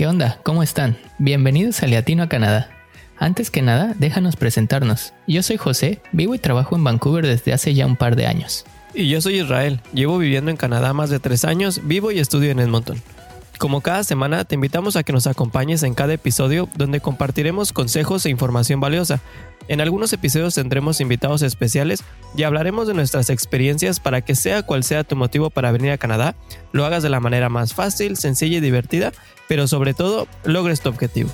¿Qué onda? ¿Cómo están? Bienvenidos a Latino a Canadá. Antes que nada, déjanos presentarnos. Yo soy José, vivo y trabajo en Vancouver desde hace ya un par de años. Y yo soy Israel, llevo viviendo en Canadá más de tres años, vivo y estudio en Edmonton. Como cada semana, te invitamos a que nos acompañes en cada episodio donde compartiremos consejos e información valiosa. En algunos episodios tendremos invitados especiales y hablaremos de nuestras experiencias para que sea cual sea tu motivo para venir a Canadá, lo hagas de la manera más fácil, sencilla y divertida, pero sobre todo logres tu objetivo.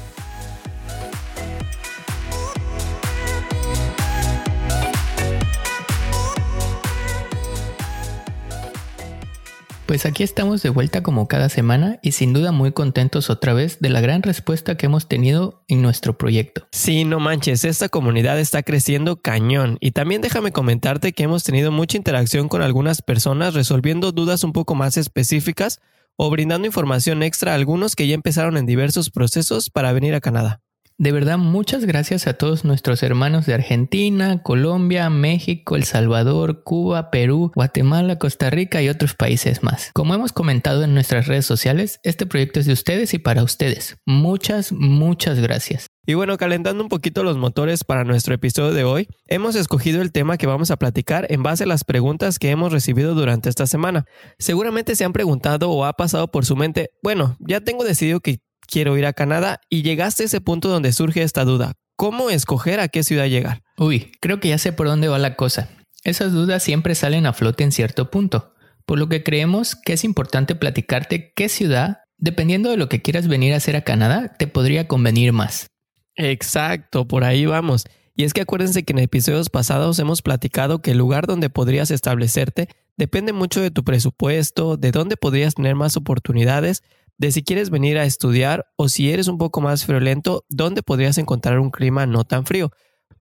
Pues aquí estamos de vuelta como cada semana y sin duda muy contentos otra vez de la gran respuesta que hemos tenido en nuestro proyecto. Sí, no manches, esta comunidad está creciendo cañón y también déjame comentarte que hemos tenido mucha interacción con algunas personas resolviendo dudas un poco más específicas o brindando información extra a algunos que ya empezaron en diversos procesos para venir a Canadá. De verdad, muchas gracias a todos nuestros hermanos de Argentina, Colombia, México, El Salvador, Cuba, Perú, Guatemala, Costa Rica y otros países más. Como hemos comentado en nuestras redes sociales, este proyecto es de ustedes y para ustedes. Muchas, muchas gracias. Y bueno, calentando un poquito los motores para nuestro episodio de hoy, hemos escogido el tema que vamos a platicar en base a las preguntas que hemos recibido durante esta semana. Seguramente se han preguntado o ha pasado por su mente, bueno, ya tengo decidido que quiero ir a Canadá y llegaste a ese punto donde surge esta duda. ¿Cómo escoger a qué ciudad llegar? Uy, creo que ya sé por dónde va la cosa. Esas dudas siempre salen a flote en cierto punto, por lo que creemos que es importante platicarte qué ciudad, dependiendo de lo que quieras venir a hacer a Canadá, te podría convenir más. Exacto, por ahí vamos. Y es que acuérdense que en episodios pasados hemos platicado que el lugar donde podrías establecerte depende mucho de tu presupuesto, de dónde podrías tener más oportunidades, de si quieres venir a estudiar o si eres un poco más friolento, dónde podrías encontrar un clima no tan frío.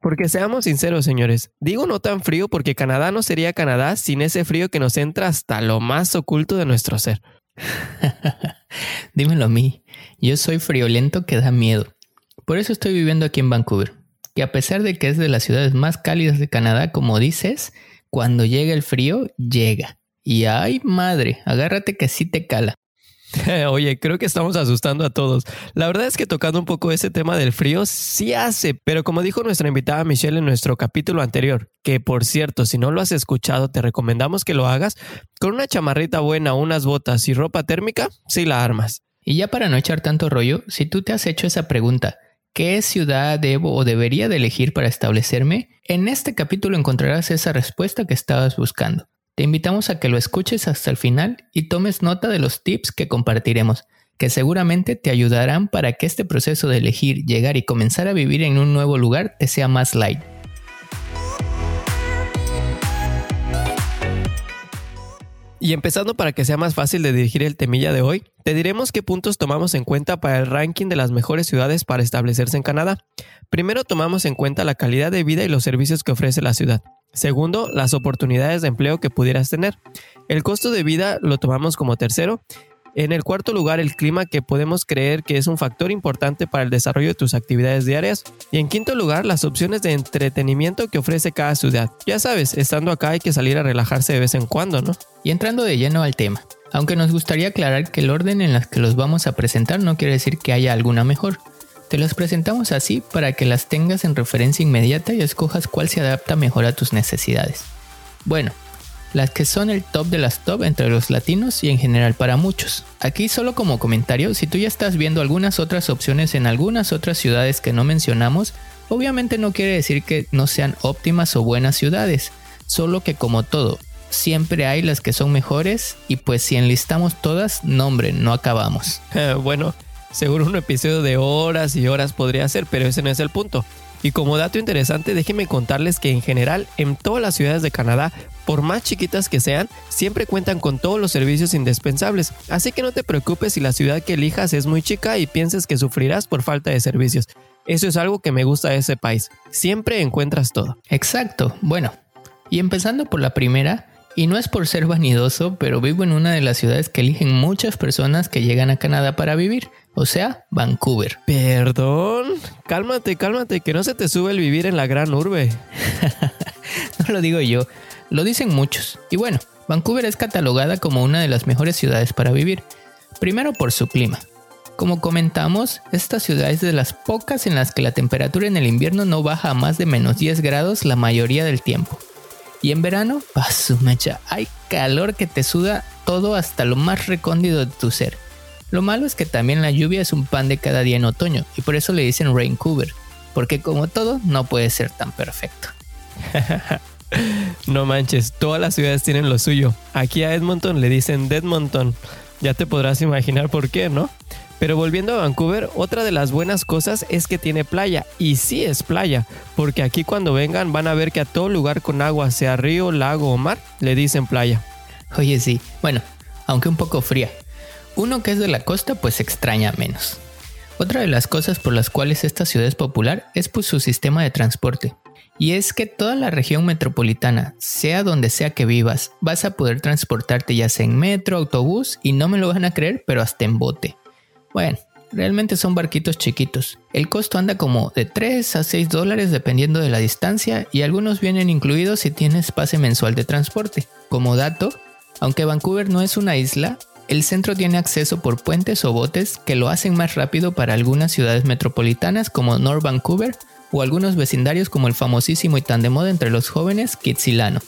Porque seamos sinceros, señores, digo no tan frío porque Canadá no sería Canadá sin ese frío que nos entra hasta lo más oculto de nuestro ser. Dímelo a mí, yo soy friolento que da miedo. Por eso estoy viviendo aquí en Vancouver, que a pesar de que es de las ciudades más cálidas de Canadá, como dices, cuando llega el frío, llega. Y ay madre, agárrate que sí te cala. Oye, creo que estamos asustando a todos. La verdad es que tocando un poco ese tema del frío, sí hace, pero como dijo nuestra invitada Michelle en nuestro capítulo anterior, que por cierto, si no lo has escuchado, te recomendamos que lo hagas, con una chamarrita buena, unas botas y ropa térmica, sí la armas. Y ya para no echar tanto rollo, si tú te has hecho esa pregunta, ¿qué ciudad debo o debería de elegir para establecerme? En este capítulo encontrarás esa respuesta que estabas buscando. Te invitamos a que lo escuches hasta el final y tomes nota de los tips que compartiremos, que seguramente te ayudarán para que este proceso de elegir, llegar y comenzar a vivir en un nuevo lugar te sea más light. Y empezando para que sea más fácil de dirigir el temilla de hoy, te diremos qué puntos tomamos en cuenta para el ranking de las mejores ciudades para establecerse en Canadá. Primero tomamos en cuenta la calidad de vida y los servicios que ofrece la ciudad. Segundo, las oportunidades de empleo que pudieras tener. El costo de vida lo tomamos como tercero. En el cuarto lugar, el clima que podemos creer que es un factor importante para el desarrollo de tus actividades diarias. Y en quinto lugar, las opciones de entretenimiento que ofrece cada ciudad. Ya sabes, estando acá hay que salir a relajarse de vez en cuando, ¿no? Y entrando de lleno al tema. Aunque nos gustaría aclarar que el orden en el que los vamos a presentar no quiere decir que haya alguna mejor. Te las presentamos así para que las tengas en referencia inmediata y escojas cuál se adapta mejor a tus necesidades. Bueno, las que son el top de las top entre los latinos y en general para muchos. Aquí solo como comentario, si tú ya estás viendo algunas otras opciones en algunas otras ciudades que no mencionamos, obviamente no quiere decir que no sean óptimas o buenas ciudades, solo que como todo, siempre hay las que son mejores y pues si enlistamos todas, nombre, no acabamos. bueno, Seguro un episodio de horas y horas podría ser, pero ese no es el punto. Y como dato interesante, déjenme contarles que en general en todas las ciudades de Canadá, por más chiquitas que sean, siempre cuentan con todos los servicios indispensables. Así que no te preocupes si la ciudad que elijas es muy chica y pienses que sufrirás por falta de servicios. Eso es algo que me gusta de ese país. Siempre encuentras todo. Exacto. Bueno, y empezando por la primera, y no es por ser vanidoso, pero vivo en una de las ciudades que eligen muchas personas que llegan a Canadá para vivir, o sea, Vancouver. Perdón, cálmate, cálmate, que no se te sube el vivir en la gran urbe. no lo digo yo, lo dicen muchos. Y bueno, Vancouver es catalogada como una de las mejores ciudades para vivir. Primero por su clima. Como comentamos, esta ciudad es de las pocas en las que la temperatura en el invierno no baja a más de menos 10 grados la mayoría del tiempo. Y en verano, su mecha, hay calor que te suda todo hasta lo más recóndito de tu ser. Lo malo es que también la lluvia es un pan de cada día en otoño y por eso le dicen Vancouver, porque como todo no puede ser tan perfecto. no manches, todas las ciudades tienen lo suyo. Aquí a Edmonton le dicen Deadmonton. Ya te podrás imaginar por qué, ¿no? Pero volviendo a Vancouver, otra de las buenas cosas es que tiene playa. Y sí es playa, porque aquí cuando vengan van a ver que a todo lugar con agua, sea río, lago o mar, le dicen playa. Oye, sí. Bueno, aunque un poco fría. Uno que es de la costa pues extraña menos. Otra de las cosas por las cuales esta ciudad es popular es pues su sistema de transporte. Y es que toda la región metropolitana, sea donde sea que vivas, vas a poder transportarte ya sea en metro, autobús y no me lo van a creer, pero hasta en bote. Bueno, realmente son barquitos chiquitos. El costo anda como de 3 a 6 dólares dependiendo de la distancia y algunos vienen incluidos si tienes pase mensual de transporte. Como dato, aunque Vancouver no es una isla, el centro tiene acceso por puentes o botes que lo hacen más rápido para algunas ciudades metropolitanas como North Vancouver o algunos vecindarios como el famosísimo y tan de moda entre los jóvenes Kitsilano,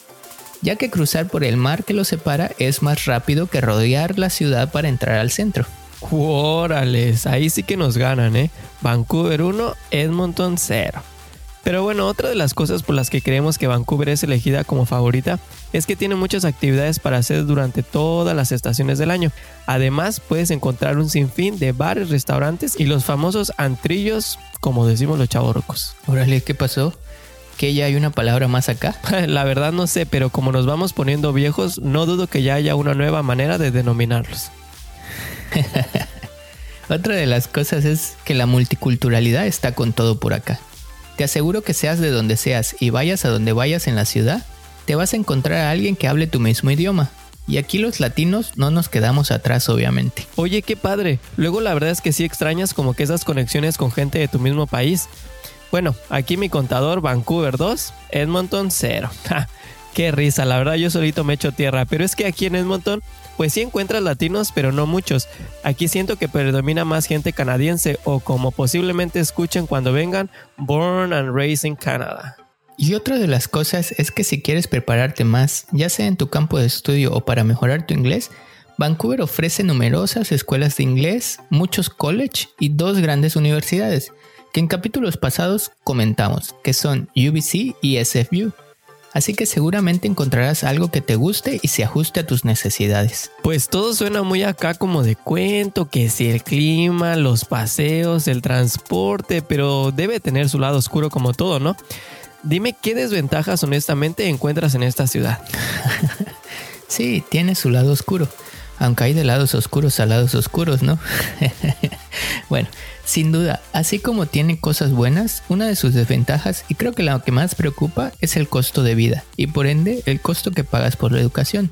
ya que cruzar por el mar que lo separa es más rápido que rodear la ciudad para entrar al centro. ¡Órales! Ahí sí que nos ganan, ¿eh? Vancouver 1, Edmonton 0. Pero bueno, otra de las cosas por las que creemos que Vancouver es elegida como favorita es que tiene muchas actividades para hacer durante todas las estaciones del año. Además, puedes encontrar un sinfín de bares, restaurantes y los famosos antrillos, como decimos los chavorcos. Órale, ¿qué pasó? ¿Que ya hay una palabra más acá? La verdad no sé, pero como nos vamos poniendo viejos, no dudo que ya haya una nueva manera de denominarlos. Otra de las cosas es que la multiculturalidad está con todo por acá. Te aseguro que seas de donde seas y vayas a donde vayas en la ciudad, te vas a encontrar a alguien que hable tu mismo idioma. Y aquí los latinos no nos quedamos atrás, obviamente. Oye, qué padre. Luego la verdad es que sí extrañas como que esas conexiones con gente de tu mismo país. Bueno, aquí mi contador, Vancouver 2, Edmonton 0. qué risa, la verdad yo solito me echo tierra, pero es que aquí en Edmonton pues sí encuentras latinos, pero no muchos. Aquí siento que predomina más gente canadiense o como posiblemente escuchen cuando vengan, Born and Raised in Canada. Y otra de las cosas es que si quieres prepararte más, ya sea en tu campo de estudio o para mejorar tu inglés, Vancouver ofrece numerosas escuelas de inglés, muchos college y dos grandes universidades, que en capítulos pasados comentamos, que son UBC y SFU así que seguramente encontrarás algo que te guste y se ajuste a tus necesidades. Pues todo suena muy acá como de cuento, que si el clima, los paseos, el transporte, pero debe tener su lado oscuro como todo, ¿no? Dime qué desventajas honestamente encuentras en esta ciudad. sí, tiene su lado oscuro, aunque hay de lados oscuros a lados oscuros, ¿no? bueno, sin duda, así como tiene cosas buenas, una de sus desventajas, y creo que la que más preocupa, es el costo de vida, y por ende el costo que pagas por la educación.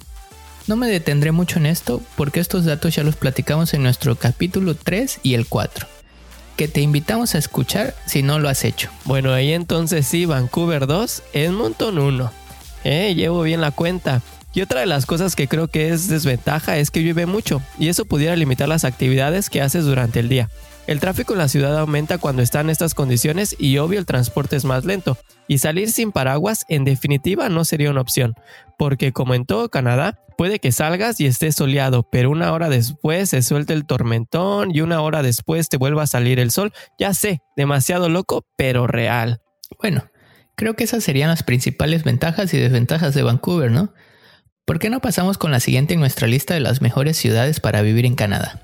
No me detendré mucho en esto porque estos datos ya los platicamos en nuestro capítulo 3 y el 4, que te invitamos a escuchar si no lo has hecho. Bueno, ahí entonces sí, Vancouver 2, Edmonton 1. Eh, llevo bien la cuenta. Y otra de las cosas que creo que es desventaja es que llueve mucho y eso pudiera limitar las actividades que haces durante el día. El tráfico en la ciudad aumenta cuando están estas condiciones y obvio el transporte es más lento. Y salir sin paraguas en definitiva no sería una opción, porque como en todo Canadá, puede que salgas y estés soleado, pero una hora después se suelte el tormentón y una hora después te vuelva a salir el sol. Ya sé, demasiado loco, pero real. Bueno, creo que esas serían las principales ventajas y desventajas de Vancouver, ¿no? ¿Por qué no pasamos con la siguiente en nuestra lista de las mejores ciudades para vivir en Canadá?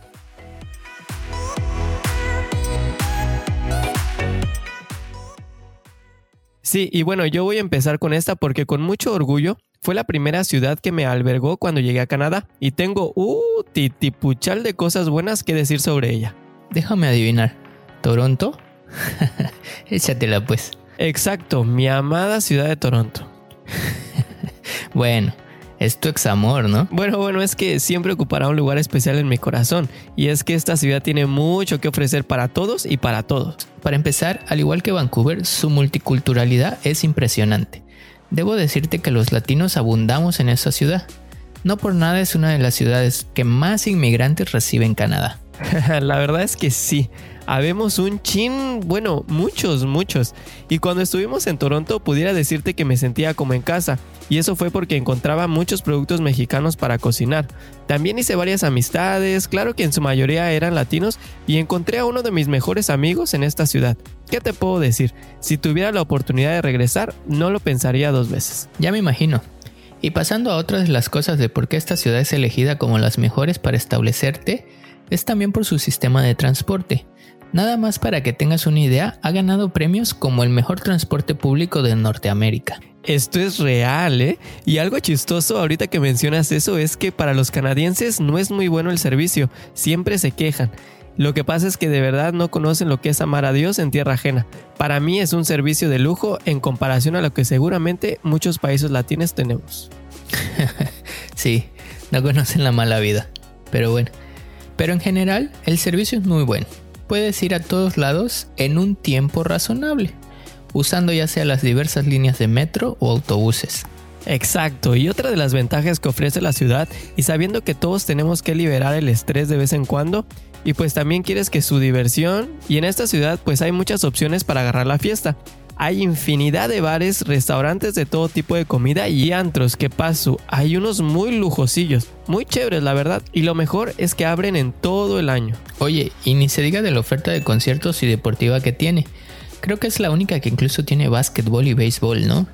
Sí, y bueno, yo voy a empezar con esta porque con mucho orgullo fue la primera ciudad que me albergó cuando llegué a Canadá y tengo uh, titipuchal de cosas buenas que decir sobre ella. Déjame adivinar. ¿Toronto? Échatela pues. Exacto, mi amada ciudad de Toronto. bueno, es tu examor, ¿no? Bueno, bueno, es que siempre ocupará un lugar especial en mi corazón. Y es que esta ciudad tiene mucho que ofrecer para todos y para todos. Para empezar, al igual que Vancouver, su multiculturalidad es impresionante. Debo decirte que los latinos abundamos en esta ciudad. No por nada es una de las ciudades que más inmigrantes recibe en Canadá. La verdad es que sí. Habemos un chin, bueno, muchos, muchos. Y cuando estuvimos en Toronto pudiera decirte que me sentía como en casa. Y eso fue porque encontraba muchos productos mexicanos para cocinar. También hice varias amistades, claro que en su mayoría eran latinos, y encontré a uno de mis mejores amigos en esta ciudad. ¿Qué te puedo decir? Si tuviera la oportunidad de regresar, no lo pensaría dos veces. Ya me imagino. Y pasando a otras de las cosas de por qué esta ciudad es elegida como las mejores para establecerte, es también por su sistema de transporte. Nada más para que tengas una idea, ha ganado premios como el mejor transporte público de Norteamérica. Esto es real, ¿eh? Y algo chistoso ahorita que mencionas eso es que para los canadienses no es muy bueno el servicio, siempre se quejan. Lo que pasa es que de verdad no conocen lo que es amar a Dios en tierra ajena. Para mí es un servicio de lujo en comparación a lo que seguramente muchos países latinos tenemos. sí, no conocen la mala vida. Pero bueno, pero en general, el servicio es muy bueno. Puedes ir a todos lados en un tiempo razonable, usando ya sea las diversas líneas de metro o autobuses. Exacto, y otra de las ventajas que ofrece la ciudad, y sabiendo que todos tenemos que liberar el estrés de vez en cuando, y pues también quieres que su diversión, y en esta ciudad pues hay muchas opciones para agarrar la fiesta. Hay infinidad de bares, restaurantes de todo tipo de comida y antros que paso. Hay unos muy lujosillos, muy chéveres la verdad. Y lo mejor es que abren en todo el año. Oye, y ni se diga de la oferta de conciertos y deportiva que tiene. Creo que es la única que incluso tiene básquetbol y béisbol, ¿no?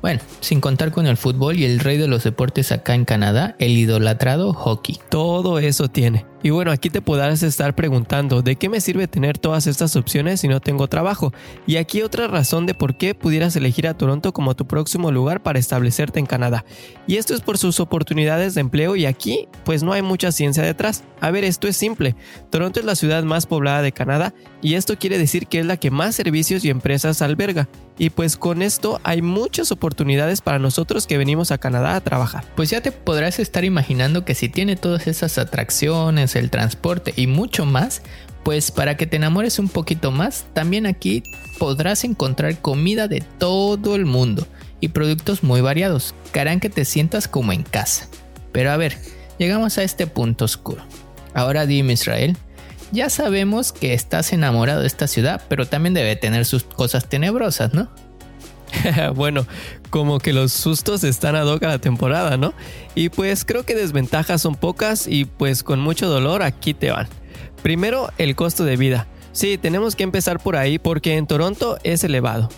Bueno, sin contar con el fútbol y el rey de los deportes acá en Canadá, el idolatrado hockey. Todo eso tiene. Y bueno, aquí te podrás estar preguntando, ¿de qué me sirve tener todas estas opciones si no tengo trabajo? Y aquí otra razón de por qué pudieras elegir a Toronto como tu próximo lugar para establecerte en Canadá. Y esto es por sus oportunidades de empleo y aquí pues no hay mucha ciencia detrás. A ver, esto es simple. Toronto es la ciudad más poblada de Canadá y esto quiere decir que es la que más servicios y empresas alberga. Y pues con esto hay muchas oportunidades para nosotros que venimos a Canadá a trabajar. Pues ya te podrás estar imaginando que si tiene todas esas atracciones, el transporte y mucho más, pues para que te enamores un poquito más, también aquí podrás encontrar comida de todo el mundo y productos muy variados, que harán que te sientas como en casa. Pero a ver, llegamos a este punto oscuro. Ahora dime Israel, ya sabemos que estás enamorado de esta ciudad, pero también debe tener sus cosas tenebrosas, ¿no? bueno, como que los sustos están a hoc a la temporada, ¿no? Y pues creo que desventajas son pocas y pues con mucho dolor aquí te van. Primero, el costo de vida. Sí, tenemos que empezar por ahí porque en Toronto es elevado.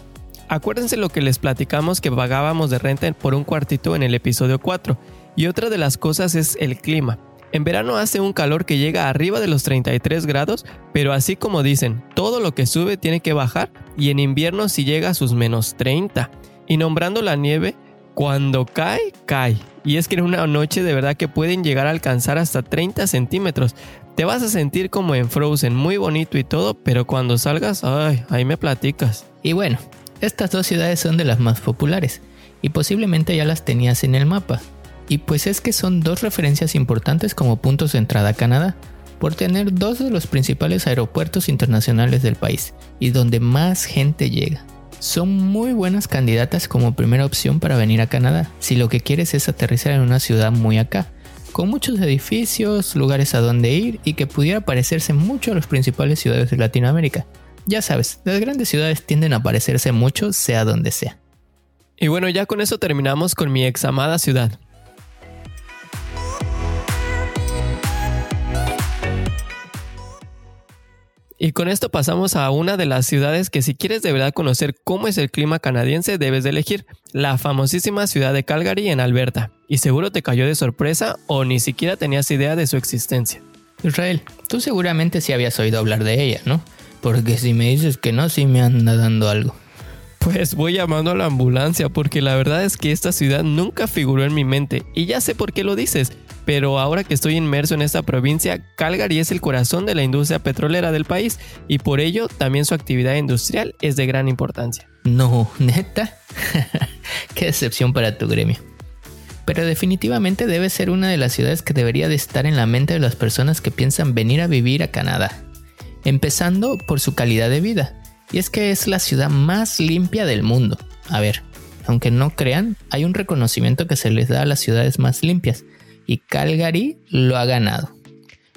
Acuérdense lo que les platicamos que pagábamos de renta por un cuartito en el episodio 4. Y otra de las cosas es el clima. En verano hace un calor que llega arriba de los 33 grados, pero así como dicen, todo lo que sube tiene que bajar y en invierno si llega a sus menos 30. Y nombrando la nieve, cuando cae, cae. Y es que en una noche de verdad que pueden llegar a alcanzar hasta 30 centímetros. Te vas a sentir como en Frozen, muy bonito y todo, pero cuando salgas, ay, ahí me platicas. Y bueno, estas dos ciudades son de las más populares, y posiblemente ya las tenías en el mapa. Y pues es que son dos referencias importantes como puntos de entrada a Canadá, por tener dos de los principales aeropuertos internacionales del país y donde más gente llega. Son muy buenas candidatas como primera opción para venir a Canadá, si lo que quieres es aterrizar en una ciudad muy acá, con muchos edificios, lugares a donde ir y que pudiera parecerse mucho a las principales ciudades de Latinoamérica. Ya sabes, las grandes ciudades tienden a parecerse mucho sea donde sea. Y bueno, ya con eso terminamos con mi ex amada ciudad. Y con esto pasamos a una de las ciudades que si quieres de verdad conocer cómo es el clima canadiense debes de elegir, la famosísima ciudad de Calgary en Alberta. Y seguro te cayó de sorpresa o ni siquiera tenías idea de su existencia. Israel, tú seguramente sí habías oído hablar de ella, ¿no? Porque si me dices que no, sí me anda dando algo. Pues voy llamando a la ambulancia porque la verdad es que esta ciudad nunca figuró en mi mente y ya sé por qué lo dices pero ahora que estoy inmerso en esta provincia, Calgary es el corazón de la industria petrolera del país y por ello también su actividad industrial es de gran importancia. No, neta. Qué decepción para tu gremio. Pero definitivamente debe ser una de las ciudades que debería de estar en la mente de las personas que piensan venir a vivir a Canadá. Empezando por su calidad de vida. Y es que es la ciudad más limpia del mundo. A ver, aunque no crean, hay un reconocimiento que se les da a las ciudades más limpias y Calgary lo ha ganado.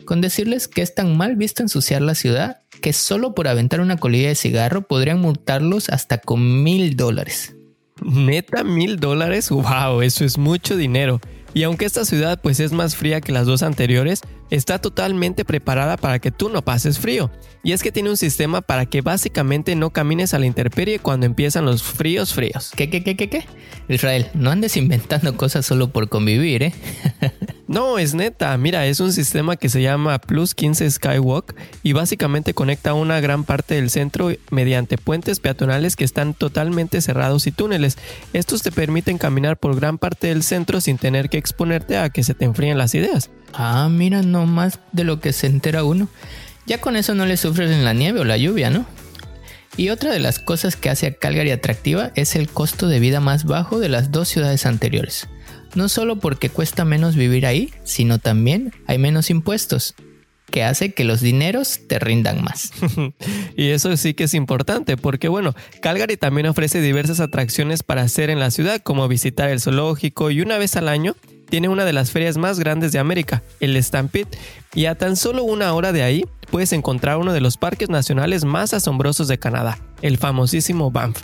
con decirles que es tan mal visto ensuciar la ciudad que solo por aventar una colilla de cigarro podrían multarlos hasta con mil dólares. ¿Neta mil dólares? ¡Wow! Eso es mucho dinero. Y aunque esta ciudad pues es más fría que las dos anteriores, está totalmente preparada para que tú no pases frío. Y es que tiene un sistema para que básicamente no camines a la intemperie cuando empiezan los fríos fríos. ¿Qué, qué, qué, qué, qué? Israel, no andes inventando cosas solo por convivir, ¿eh? no, es neta. Mira, es un sistema que se llama Plus 15 Skywalk y básicamente conecta una gran parte del centro mediante puentes peatonales que están totalmente cerrados y túneles. Estos te permiten caminar por gran parte del centro sin tener que exponerte a que se te enfríen las ideas. Ah, mira, no más de lo que se entera uno. Ya con eso no le sufres en la nieve o la lluvia, ¿no? Y otra de las cosas que hace a Calgary atractiva es el costo de vida más bajo de las dos ciudades anteriores. No solo porque cuesta menos vivir ahí, sino también hay menos impuestos, que hace que los dineros te rindan más. y eso sí que es importante, porque bueno, Calgary también ofrece diversas atracciones para hacer en la ciudad, como visitar el zoológico y una vez al año tiene una de las ferias más grandes de América, el Stampede, y a tan solo una hora de ahí puedes encontrar uno de los parques nacionales más asombrosos de Canadá, el famosísimo Banff.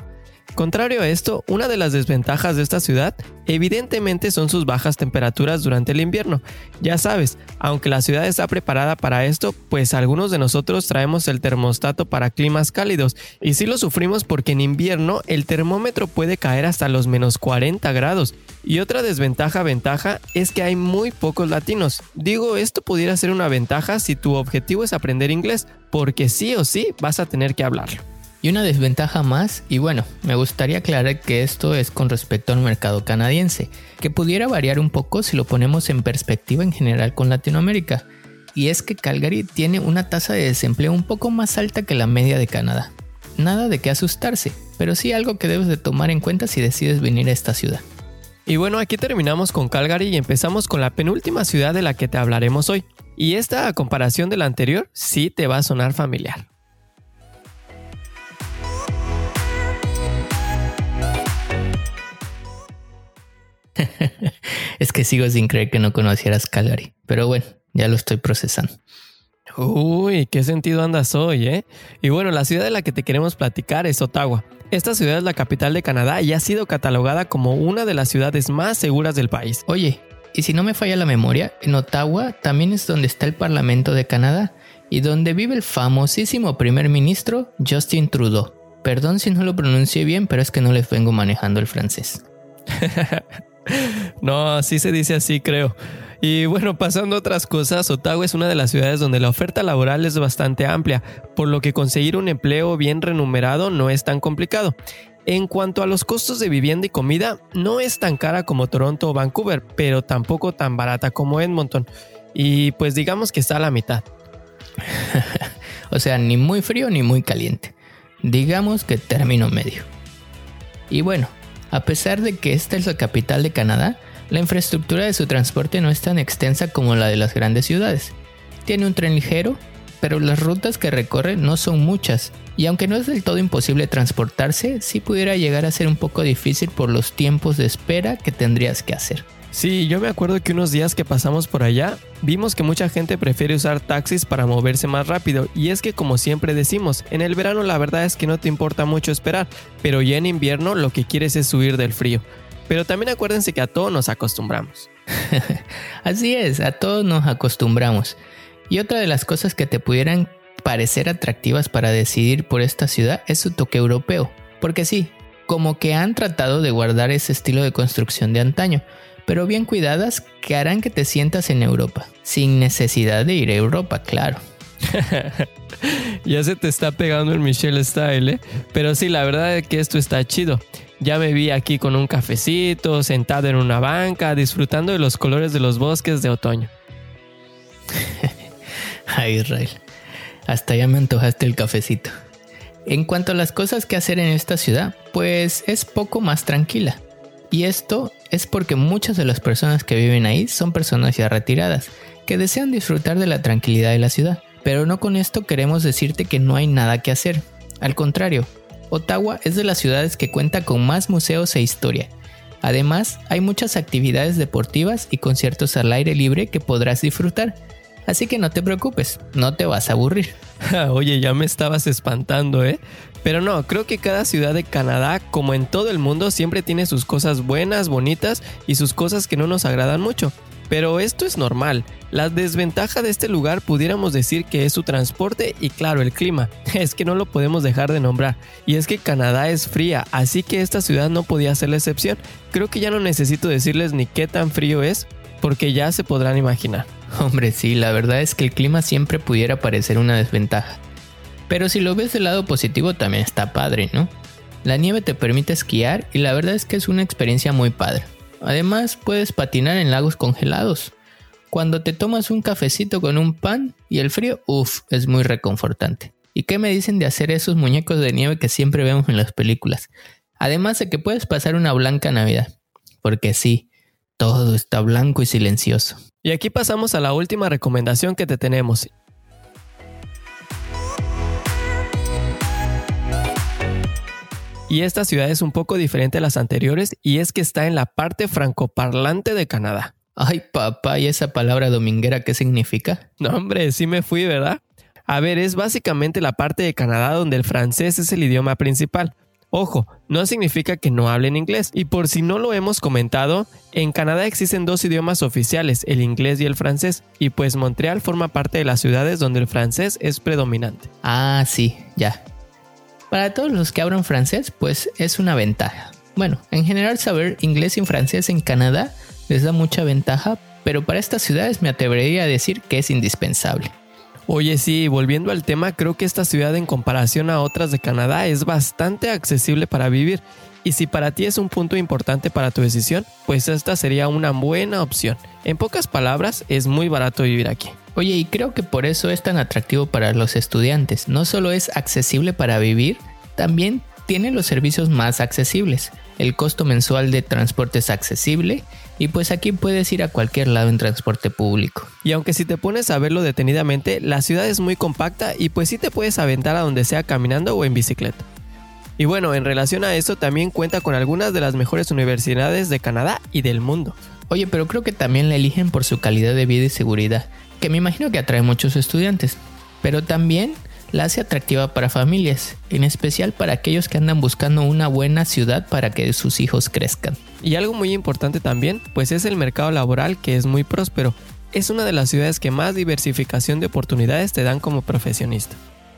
Contrario a esto, una de las desventajas de esta ciudad evidentemente son sus bajas temperaturas durante el invierno. Ya sabes, aunque la ciudad está preparada para esto, pues algunos de nosotros traemos el termostato para climas cálidos y sí lo sufrimos porque en invierno el termómetro puede caer hasta los menos 40 grados. Y otra desventaja ventaja es que hay muy pocos latinos. Digo, esto pudiera ser una ventaja si tu objetivo es aprender inglés, porque sí o sí vas a tener que hablarlo. Y una desventaja más, y bueno, me gustaría aclarar que esto es con respecto al mercado canadiense, que pudiera variar un poco si lo ponemos en perspectiva en general con Latinoamérica, y es que Calgary tiene una tasa de desempleo un poco más alta que la media de Canadá. Nada de qué asustarse, pero sí algo que debes de tomar en cuenta si decides venir a esta ciudad. Y bueno, aquí terminamos con Calgary y empezamos con la penúltima ciudad de la que te hablaremos hoy. Y esta, a comparación de la anterior, sí te va a sonar familiar. Es que sigo sin creer que no conocieras Calgary. Pero bueno, ya lo estoy procesando. Uy, qué sentido andas hoy, ¿eh? Y bueno, la ciudad de la que te queremos platicar es Ottawa. Esta ciudad es la capital de Canadá y ha sido catalogada como una de las ciudades más seguras del país. Oye, y si no me falla la memoria, en Ottawa también es donde está el Parlamento de Canadá y donde vive el famosísimo primer ministro Justin Trudeau. Perdón si no lo pronuncié bien, pero es que no les vengo manejando el francés. no, así se dice así, creo. Y bueno, pasando a otras cosas, Ottawa es una de las ciudades donde la oferta laboral es bastante amplia, por lo que conseguir un empleo bien remunerado no es tan complicado. En cuanto a los costos de vivienda y comida, no es tan cara como Toronto o Vancouver, pero tampoco tan barata como Edmonton. Y pues digamos que está a la mitad. o sea, ni muy frío ni muy caliente. Digamos que término medio. Y bueno, a pesar de que esta es la capital de Canadá, la infraestructura de su transporte no es tan extensa como la de las grandes ciudades. Tiene un tren ligero, pero las rutas que recorre no son muchas, y aunque no es del todo imposible transportarse, sí pudiera llegar a ser un poco difícil por los tiempos de espera que tendrías que hacer. Sí, yo me acuerdo que unos días que pasamos por allá, vimos que mucha gente prefiere usar taxis para moverse más rápido, y es que como siempre decimos, en el verano la verdad es que no te importa mucho esperar, pero ya en invierno lo que quieres es huir del frío. Pero también acuérdense que a todos nos acostumbramos. Así es, a todos nos acostumbramos. Y otra de las cosas que te pudieran parecer atractivas para decidir por esta ciudad es su toque europeo. Porque sí, como que han tratado de guardar ese estilo de construcción de antaño, pero bien cuidadas que harán que te sientas en Europa, sin necesidad de ir a Europa, claro. ya se te está pegando el Michelle Style, ¿eh? Pero sí, la verdad es que esto está chido. Ya me vi aquí con un cafecito, sentado en una banca, disfrutando de los colores de los bosques de otoño. Ay, Israel, hasta ya me antojaste el cafecito. En cuanto a las cosas que hacer en esta ciudad, pues es poco más tranquila. Y esto es porque muchas de las personas que viven ahí son personas ya retiradas, que desean disfrutar de la tranquilidad de la ciudad. Pero no con esto queremos decirte que no hay nada que hacer. Al contrario, Ottawa es de las ciudades que cuenta con más museos e historia. Además, hay muchas actividades deportivas y conciertos al aire libre que podrás disfrutar. Así que no te preocupes, no te vas a aburrir. Oye, ya me estabas espantando, ¿eh? Pero no, creo que cada ciudad de Canadá, como en todo el mundo, siempre tiene sus cosas buenas, bonitas y sus cosas que no nos agradan mucho. Pero esto es normal. La desventaja de este lugar pudiéramos decir que es su transporte y claro el clima. Es que no lo podemos dejar de nombrar. Y es que Canadá es fría, así que esta ciudad no podía ser la excepción. Creo que ya no necesito decirles ni qué tan frío es, porque ya se podrán imaginar. Hombre, sí, la verdad es que el clima siempre pudiera parecer una desventaja. Pero si lo ves del lado positivo también está padre, ¿no? La nieve te permite esquiar y la verdad es que es una experiencia muy padre. Además, puedes patinar en lagos congelados. Cuando te tomas un cafecito con un pan y el frío, uff, es muy reconfortante. ¿Y qué me dicen de hacer esos muñecos de nieve que siempre vemos en las películas? Además de que puedes pasar una blanca Navidad. Porque sí, todo está blanco y silencioso. Y aquí pasamos a la última recomendación que te tenemos. Y esta ciudad es un poco diferente a las anteriores y es que está en la parte francoparlante de Canadá. Ay, papá, ¿y esa palabra dominguera qué significa? No, hombre, sí me fui, ¿verdad? A ver, es básicamente la parte de Canadá donde el francés es el idioma principal. Ojo, no significa que no hablen inglés. Y por si no lo hemos comentado, en Canadá existen dos idiomas oficiales, el inglés y el francés, y pues Montreal forma parte de las ciudades donde el francés es predominante. Ah, sí, ya. Para todos los que hablan francés, pues es una ventaja. Bueno, en general saber inglés y francés en Canadá les da mucha ventaja, pero para estas ciudades me atrevería a decir que es indispensable. Oye, sí, volviendo al tema, creo que esta ciudad en comparación a otras de Canadá es bastante accesible para vivir. Y si para ti es un punto importante para tu decisión, pues esta sería una buena opción. En pocas palabras, es muy barato vivir aquí. Oye, y creo que por eso es tan atractivo para los estudiantes. No solo es accesible para vivir, también tiene los servicios más accesibles. El costo mensual de transporte es accesible y pues aquí puedes ir a cualquier lado en transporte público. Y aunque si te pones a verlo detenidamente, la ciudad es muy compacta y pues sí te puedes aventar a donde sea caminando o en bicicleta. Y bueno, en relación a eso también cuenta con algunas de las mejores universidades de Canadá y del mundo. Oye, pero creo que también la eligen por su calidad de vida y seguridad que me imagino que atrae muchos estudiantes, pero también la hace atractiva para familias, en especial para aquellos que andan buscando una buena ciudad para que sus hijos crezcan. Y algo muy importante también, pues es el mercado laboral que es muy próspero. Es una de las ciudades que más diversificación de oportunidades te dan como profesionista.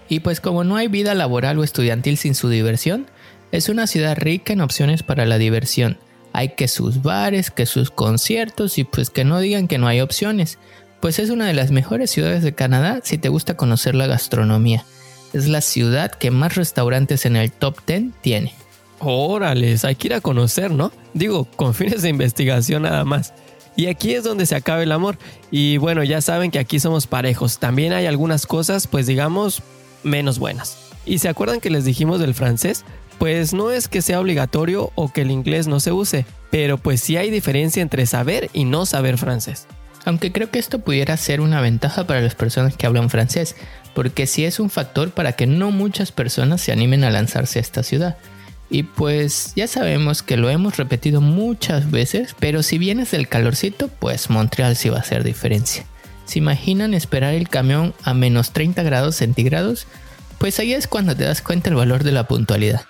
Y pues como no hay vida laboral o estudiantil sin su diversión, es una ciudad rica en opciones para la diversión. Hay que sus bares, que sus conciertos y pues que no digan que no hay opciones pues es una de las mejores ciudades de Canadá si te gusta conocer la gastronomía. Es la ciudad que más restaurantes en el top 10 tiene. Órales, hay que ir a conocer, ¿no? Digo, con fines de investigación nada más. Y aquí es donde se acaba el amor. Y bueno, ya saben que aquí somos parejos. También hay algunas cosas, pues digamos, menos buenas. ¿Y se acuerdan que les dijimos del francés? Pues no es que sea obligatorio o que el inglés no se use, pero pues sí hay diferencia entre saber y no saber francés. Aunque creo que esto pudiera ser una ventaja para las personas que hablan francés, porque sí es un factor para que no muchas personas se animen a lanzarse a esta ciudad. Y pues ya sabemos que lo hemos repetido muchas veces, pero si vienes del calorcito, pues Montreal sí va a hacer diferencia. ¿Se imaginan esperar el camión a menos 30 grados centígrados? Pues ahí es cuando te das cuenta el valor de la puntualidad.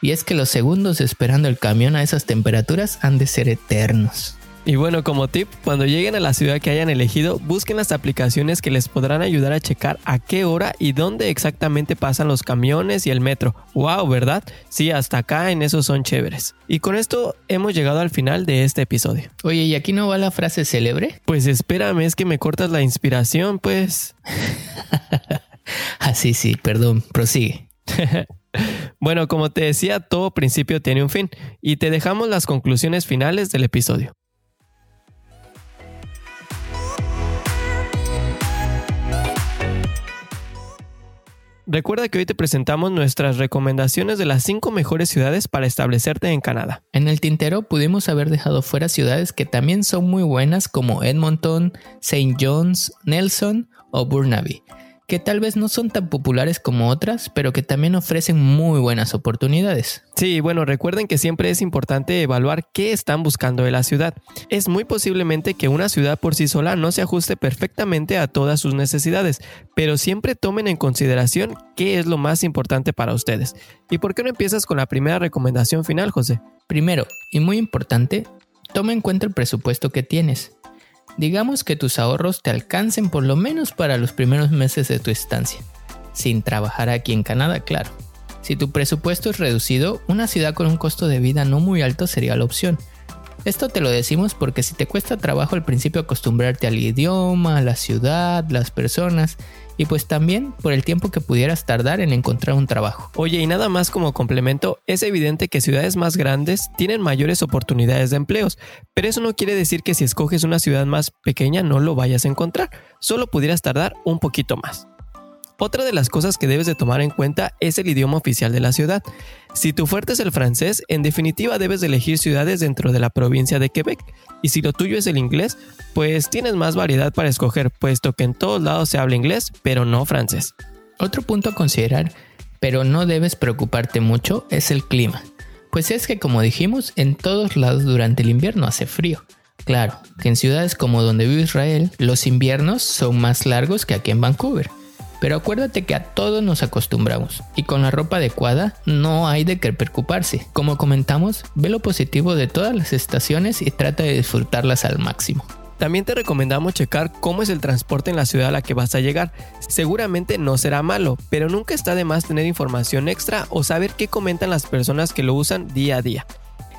Y es que los segundos esperando el camión a esas temperaturas han de ser eternos. Y bueno, como tip, cuando lleguen a la ciudad que hayan elegido, busquen las aplicaciones que les podrán ayudar a checar a qué hora y dónde exactamente pasan los camiones y el metro. ¡Wow! ¿Verdad? Sí, hasta acá en esos son chéveres. Y con esto hemos llegado al final de este episodio. Oye, ¿y aquí no va la frase célebre? Pues espérame, es que me cortas la inspiración, pues. Así ah, sí, perdón, prosigue. bueno, como te decía, todo principio tiene un fin, y te dejamos las conclusiones finales del episodio. Recuerda que hoy te presentamos nuestras recomendaciones de las 5 mejores ciudades para establecerte en Canadá. En el tintero pudimos haber dejado fuera ciudades que también son muy buenas como Edmonton, St. John's, Nelson o Burnaby. Que tal vez no son tan populares como otras, pero que también ofrecen muy buenas oportunidades. Sí, bueno, recuerden que siempre es importante evaluar qué están buscando de la ciudad. Es muy posiblemente que una ciudad por sí sola no se ajuste perfectamente a todas sus necesidades, pero siempre tomen en consideración qué es lo más importante para ustedes. ¿Y por qué no empiezas con la primera recomendación final, José? Primero, y muy importante, toma en cuenta el presupuesto que tienes. Digamos que tus ahorros te alcancen por lo menos para los primeros meses de tu estancia, sin trabajar aquí en Canadá, claro. Si tu presupuesto es reducido, una ciudad con un costo de vida no muy alto sería la opción. Esto te lo decimos porque si te cuesta trabajo al principio acostumbrarte al idioma, a la ciudad, las personas, y pues también por el tiempo que pudieras tardar en encontrar un trabajo. Oye, y nada más como complemento, es evidente que ciudades más grandes tienen mayores oportunidades de empleos, pero eso no quiere decir que si escoges una ciudad más pequeña no lo vayas a encontrar, solo pudieras tardar un poquito más. Otra de las cosas que debes de tomar en cuenta es el idioma oficial de la ciudad. Si tu fuerte es el francés, en definitiva debes de elegir ciudades dentro de la provincia de Quebec. Y si lo tuyo es el inglés, pues tienes más variedad para escoger, puesto que en todos lados se habla inglés, pero no francés. Otro punto a considerar, pero no debes preocuparte mucho, es el clima. Pues es que como dijimos, en todos lados durante el invierno hace frío. Claro, que en ciudades como donde vive Israel, los inviernos son más largos que aquí en Vancouver. Pero acuérdate que a todos nos acostumbramos y con la ropa adecuada no hay de qué preocuparse. Como comentamos, ve lo positivo de todas las estaciones y trata de disfrutarlas al máximo. También te recomendamos checar cómo es el transporte en la ciudad a la que vas a llegar. Seguramente no será malo, pero nunca está de más tener información extra o saber qué comentan las personas que lo usan día a día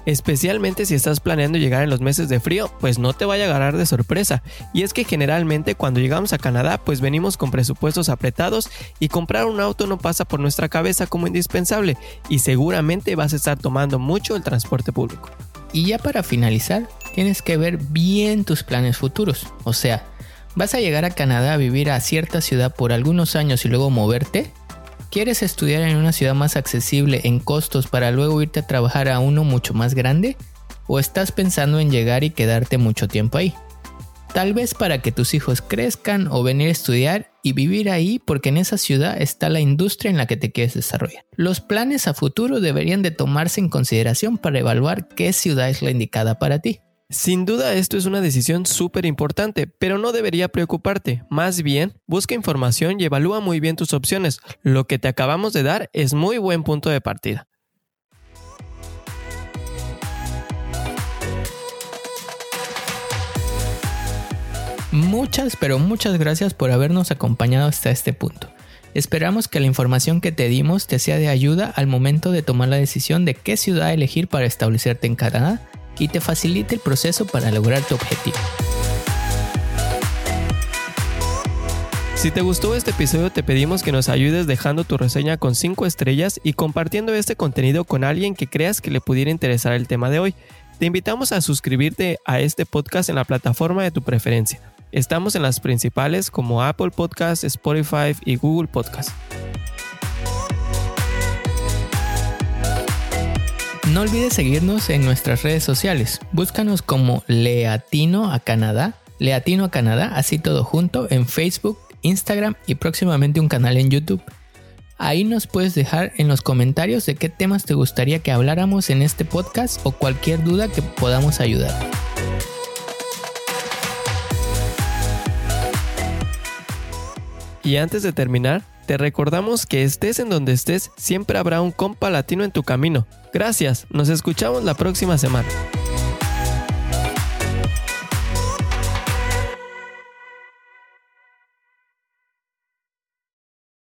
especialmente si estás planeando llegar en los meses de frío, pues no te vaya a agarrar de sorpresa. Y es que generalmente cuando llegamos a Canadá, pues venimos con presupuestos apretados y comprar un auto no pasa por nuestra cabeza como indispensable y seguramente vas a estar tomando mucho el transporte público. Y ya para finalizar, tienes que ver bien tus planes futuros, o sea, ¿Vas a llegar a Canadá a vivir a cierta ciudad por algunos años y luego moverte? ¿Quieres estudiar en una ciudad más accesible en costos para luego irte a trabajar a uno mucho más grande? ¿O estás pensando en llegar y quedarte mucho tiempo ahí? Tal vez para que tus hijos crezcan o venir a estudiar y vivir ahí porque en esa ciudad está la industria en la que te quieres desarrollar. Los planes a futuro deberían de tomarse en consideración para evaluar qué ciudad es la indicada para ti. Sin duda esto es una decisión súper importante, pero no debería preocuparte. Más bien, busca información y evalúa muy bien tus opciones. Lo que te acabamos de dar es muy buen punto de partida. Muchas, pero muchas gracias por habernos acompañado hasta este punto. Esperamos que la información que te dimos te sea de ayuda al momento de tomar la decisión de qué ciudad elegir para establecerte en Canadá y te facilite el proceso para lograr tu objetivo. Si te gustó este episodio te pedimos que nos ayudes dejando tu reseña con 5 estrellas y compartiendo este contenido con alguien que creas que le pudiera interesar el tema de hoy. Te invitamos a suscribirte a este podcast en la plataforma de tu preferencia. Estamos en las principales como Apple Podcasts, Spotify y Google Podcasts. No olvides seguirnos en nuestras redes sociales. Búscanos como Leatino a Canadá, Leatino a Canadá, así todo junto, en Facebook, Instagram y próximamente un canal en YouTube. Ahí nos puedes dejar en los comentarios de qué temas te gustaría que habláramos en este podcast o cualquier duda que podamos ayudar. Y antes de terminar, te recordamos que estés en donde estés, siempre habrá un compa latino en tu camino. Gracias, nos escuchamos la próxima semana.